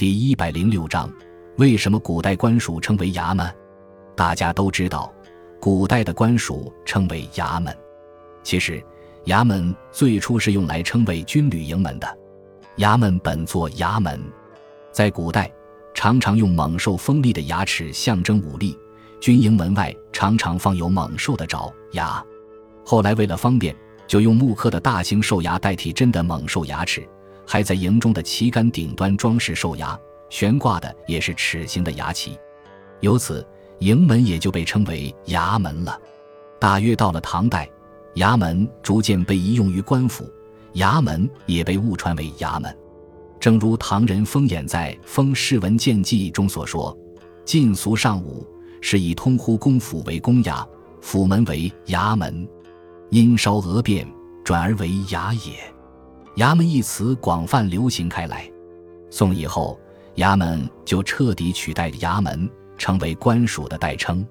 第一百零六章：为什么古代官署称为衙门？大家都知道，古代的官署称为衙门。其实，衙门最初是用来称谓军旅营门的。衙门本作衙门，在古代常常用猛兽锋利的牙齿象征武力，军营门外常常放有猛兽的爪牙。后来为了方便，就用木刻的大型兽牙代替真的猛兽牙齿。还在营中的旗杆顶端装饰兽牙，悬挂的也是齿形的牙旗，由此营门也就被称为衙门了。大约到了唐代，衙门逐渐被移用于官府，衙门也被误传为衙门。正如唐人封衍在《封世文见记》中所说：“晋俗上武，是以通乎公府为公衙，府门为衙门，因稍讹变，转而为衙也。”衙门一词广泛流行开来，宋以后，衙门就彻底取代衙门，成为官署的代称。